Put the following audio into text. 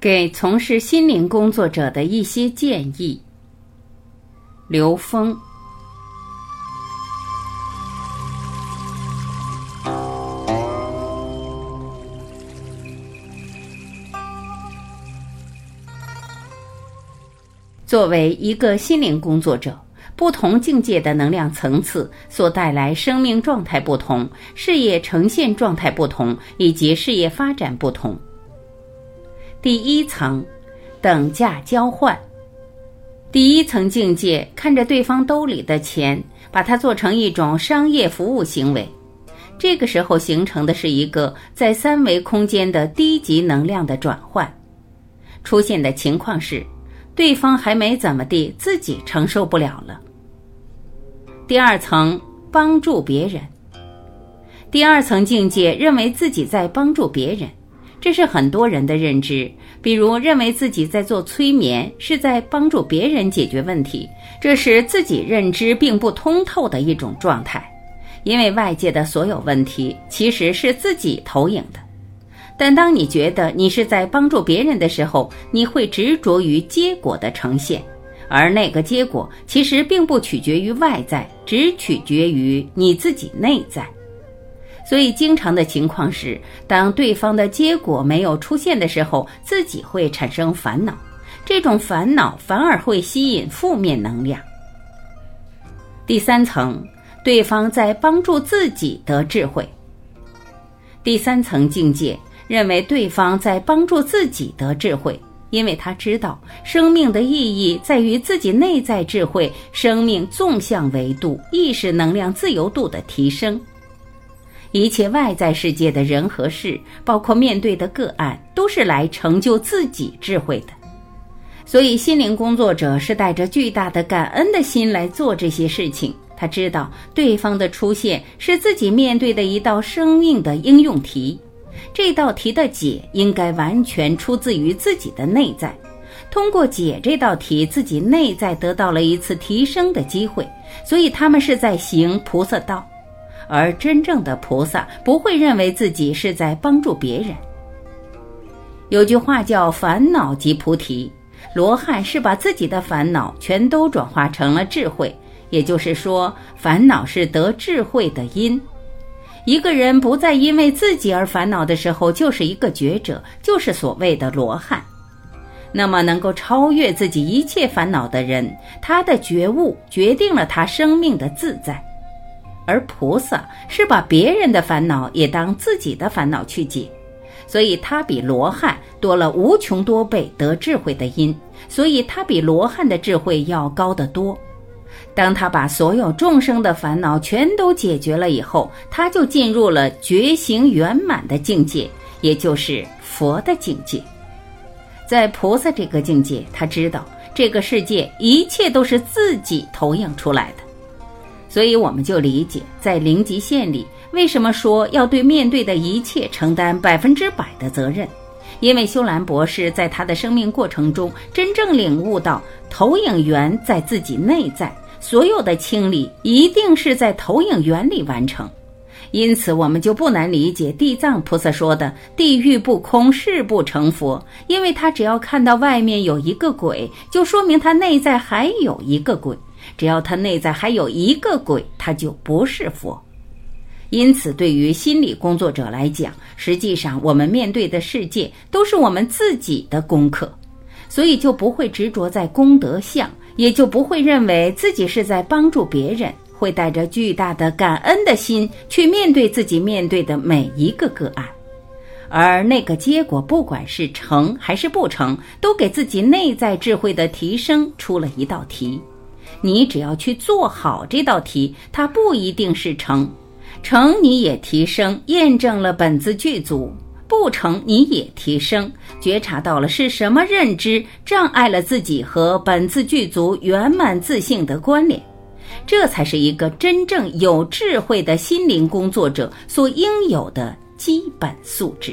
给从事心灵工作者的一些建议。刘峰。作为一个心灵工作者，不同境界的能量层次所带来生命状态不同，事业呈现状态不同，以及事业发展不同。第一层，等价交换。第一层境界，看着对方兜里的钱，把它做成一种商业服务行为。这个时候形成的是一个在三维空间的低级能量的转换。出现的情况是，对方还没怎么地，自己承受不了了。第二层，帮助别人。第二层境界，认为自己在帮助别人。这是很多人的认知，比如认为自己在做催眠，是在帮助别人解决问题，这是自己认知并不通透的一种状态。因为外界的所有问题其实是自己投影的。但当你觉得你是在帮助别人的时候，你会执着于结果的呈现，而那个结果其实并不取决于外在，只取决于你自己内在。所以，经常的情况是，当对方的结果没有出现的时候，自己会产生烦恼。这种烦恼反而会吸引负面能量。第三层，对方在帮助自己得智慧。第三层境界认为对方在帮助自己得智慧，因为他知道生命的意义在于自己内在智慧、生命纵向维度、意识能量自由度的提升。一切外在世界的人和事，包括面对的个案，都是来成就自己智慧的。所以，心灵工作者是带着巨大的感恩的心来做这些事情。他知道对方的出现是自己面对的一道生命的应用题，这道题的解应该完全出自于自己的内在。通过解这道题，自己内在得到了一次提升的机会。所以，他们是在行菩萨道。而真正的菩萨不会认为自己是在帮助别人。有句话叫“烦恼即菩提”，罗汉是把自己的烦恼全都转化成了智慧，也就是说，烦恼是得智慧的因。一个人不再因为自己而烦恼的时候，就是一个觉者，就是所谓的罗汉。那么，能够超越自己一切烦恼的人，他的觉悟决定了他生命的自在。而菩萨是把别人的烦恼也当自己的烦恼去解，所以他比罗汉多了无穷多倍得智慧的因，所以他比罗汉的智慧要高得多。当他把所有众生的烦恼全都解决了以后，他就进入了觉醒圆满的境界，也就是佛的境界。在菩萨这个境界，他知道这个世界一切都是自己投影出来的。所以我们就理解，在零极限里，为什么说要对面对的一切承担百分之百的责任？因为修兰博士在他的生命过程中，真正领悟到投影源在自己内在，所有的清理一定是在投影源里完成。因此，我们就不难理解地藏菩萨说的“地狱不空，誓不成佛”，因为他只要看到外面有一个鬼，就说明他内在还有一个鬼。只要他内在还有一个鬼，他就不是佛。因此，对于心理工作者来讲，实际上我们面对的世界都是我们自己的功课，所以就不会执着在功德相，也就不会认为自己是在帮助别人，会带着巨大的感恩的心去面对自己面对的每一个个案。而那个结果，不管是成还是不成，都给自己内在智慧的提升出了一道题。你只要去做好这道题，它不一定是成，成你也提升，验证了本自具足；不成你也提升，觉察到了是什么认知障碍了自己和本自具足圆满自信的关联。这才是一个真正有智慧的心灵工作者所应有的基本素质。